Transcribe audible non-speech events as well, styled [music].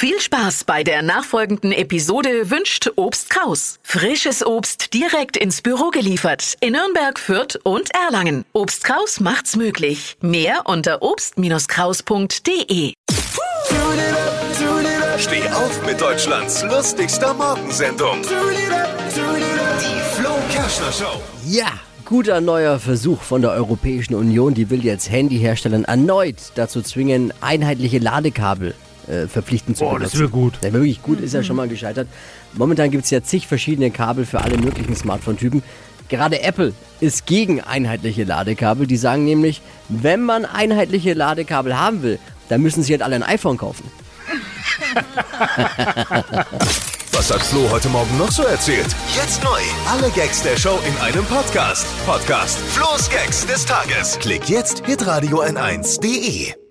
Viel Spaß bei der nachfolgenden Episode wünscht Obst Kraus. Frisches Obst direkt ins Büro geliefert in Nürnberg, Fürth und Erlangen. Obst Kraus macht's möglich. Mehr unter obst-kraus.de. Steh auf mit Deutschlands lustigster Morgensendung. Die Flo Kerschner Show. Ja, guter neuer Versuch von der Europäischen Union. Die will jetzt Handyherstellern erneut dazu zwingen, einheitliche Ladekabel äh, verpflichtend zu Boah, benutzen. das wäre gut. Ja, wirklich gut, ist ja schon mal gescheitert. Momentan gibt es ja zig verschiedene Kabel für alle möglichen Smartphone-Typen. Gerade Apple ist gegen einheitliche Ladekabel. Die sagen nämlich, wenn man einheitliche Ladekabel haben will, dann müssen sie halt alle ein iPhone kaufen. [laughs] Was hat Flo heute Morgen noch so erzählt? Jetzt neu. Alle Gags der Show in einem Podcast. Podcast Flo's Gags des Tages. Klick jetzt, hitradio n1.de.